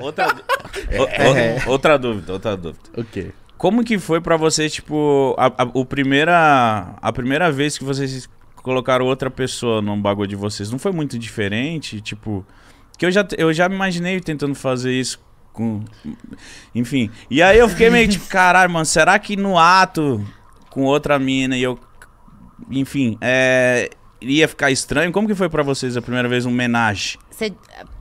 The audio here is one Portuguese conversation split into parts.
outra, o- o- outra dúvida, outra dúvida. O quê? Como que foi pra você, tipo, a, a, o primeira, a primeira vez que vocês colocaram outra pessoa num bagulho de vocês? Não foi muito diferente? Tipo, que eu já, eu já me imaginei tentando fazer isso com... Enfim, e aí eu fiquei meio tipo, caralho, mano, será que no ato com outra mina e eu... Enfim, é... Ia ficar estranho? Como que foi pra vocês a primeira vez um homenagem? Você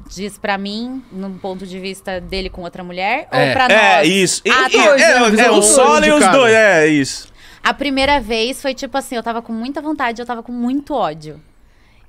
diz pra mim, num ponto de vista dele com outra mulher? É. Ou pra É, nós? isso. E- Ah, e- tá. é, é, o solo dois e os cada. dois, é isso. A primeira vez foi tipo assim, eu tava com muita vontade, eu tava com muito ódio.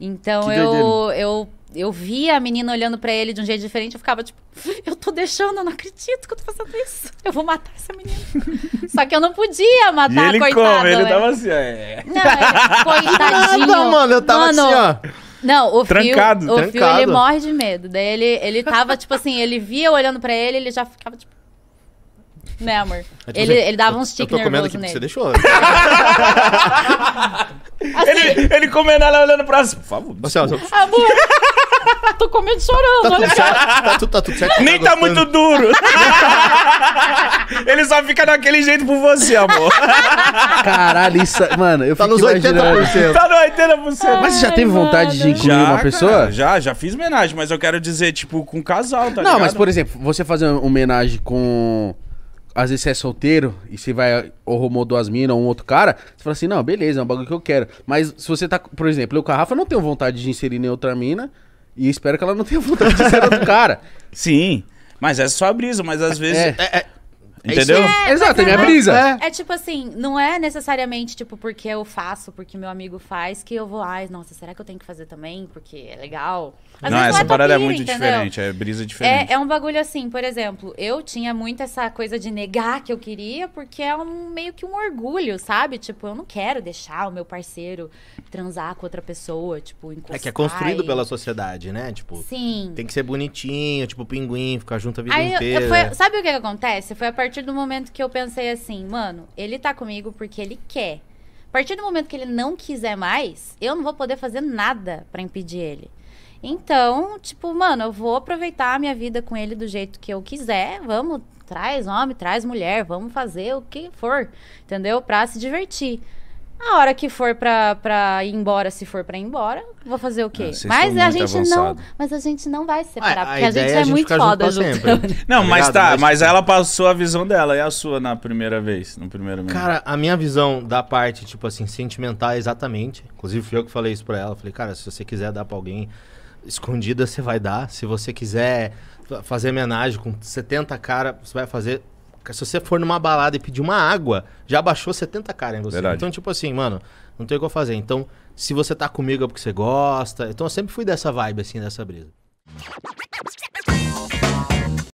Então Que eu, eu eu via a menina olhando pra ele de um jeito diferente, eu ficava tipo, eu tô deixando, eu não acredito que eu tô fazendo isso. Eu vou matar essa menina. Só que eu não podia E matar, ele coitado. como? Ele né? tava assim, é. Não, ele, coitadinho. Não, mano, eu tava Mano, assim, ó. Não, o Trancado, Fio, o Fio, trancado. ele morre de medo. Daí ele, ele tava, tipo assim, ele via eu olhando pra ele, ele já ficava, tipo... Né, amor? É tipo Ele, ele dava uns Eu tiques tô comendo nervosos nele. você deixou. Ele, comendo ela olhando pra cima. Por favor. Ó, tô- amor, tô comendo chorando, tá, olha tudo certo, tá, tudo, tá tudo certo. Nem tá gostando? muito duro. ele só fica daquele jeito por você, amor. Caralho, isso. Mano, eu Tá fico nos imaginando. 80%. tá no 80%. Mas você já Ai, teve vontade de mano. incluir uma pessoa? cara, já, já fiz homenagem, mas eu quero dizer, tipo, com casal, tá não, ligado? mas por exemplo, você fazer uma homenagem com. Às vezes você é solteiro e você vai ou arrumou duas minas ou um outro cara, você fala assim, não, beleza, é um bagulho que eu quero. Mas se você tá, por exemplo, eu com a Rafa não tenho vontade de inserir nem outra mina e espero que ela não tenha vontade de ser outro cara. Sim, mas essa é só a brisa, mas às vezes... É. É, é, Entendeu? É, Exato, é minha não- brisa. é. É tipo assim, não é necessariamente, tipo, porque eu faço, porque meu amigo faz, que eu vou, ai, nossa, será que eu tenho que fazer também? Porque é legal. Às não, vezes essa tua parada é muito entendeu? diferente, é brisa diferente. É, é um bagulho assim, por exemplo, eu tinha muito essa coisa de negar que eu queria, porque é um meio que um orgulho, sabe? Tipo, eu não quero deixar o meu parceiro transar com outra pessoa, tipo, encostar. é que é construído e- pela sociedade, né? Tipo, Sim. tem que ser bonitinho, tipo pinguim, ficar junto a vida Aí, eu- inteira. foi- sabe o que, que acontece? Foi a partir do momento que eu pensei assim, mano, ele tá comigo porque ele quer. A partir do momento que ele não quiser mais, eu não vou poder fazer nada pra impedir ele. Então, tipo, mano, eu vou aproveitar a minha vida com ele do jeito que eu quiser. Vamos, traz homem, traz mulher, vamos fazer o que for, entendeu? Pra se divertir. A hora que for pra, pra ir embora, se for pra ir embora, vou fazer o quê? Ah, mas a gente não, avançado. mas a gente não vai se separar, Ah, a porque a, ideia gente é a é gente muito junto foda junto. sempre. Não, mas tá, Mas, mas ela passou a visão dela e a sua na primeira vez, no primeiro minuto. Cara, a minha visão da parte, tipo assim, sentimental é exatamente. Inclusive, fui eu que falei isso pra ela. Falei, cara, se você quiser dar pra alguém escondida, você vai dar. Se você quiser fa- fazer homenagem com 70 cara, você vai fazer. Se você for numa balada e pedir uma água, já baixou 70 cara em você. Verdade. Então, tipo assim, mano, não tem o que eu fazer. Então, se você tá comigo é porque você gosta. Então, eu sempre fui dessa vibe, assim, dessa brisa.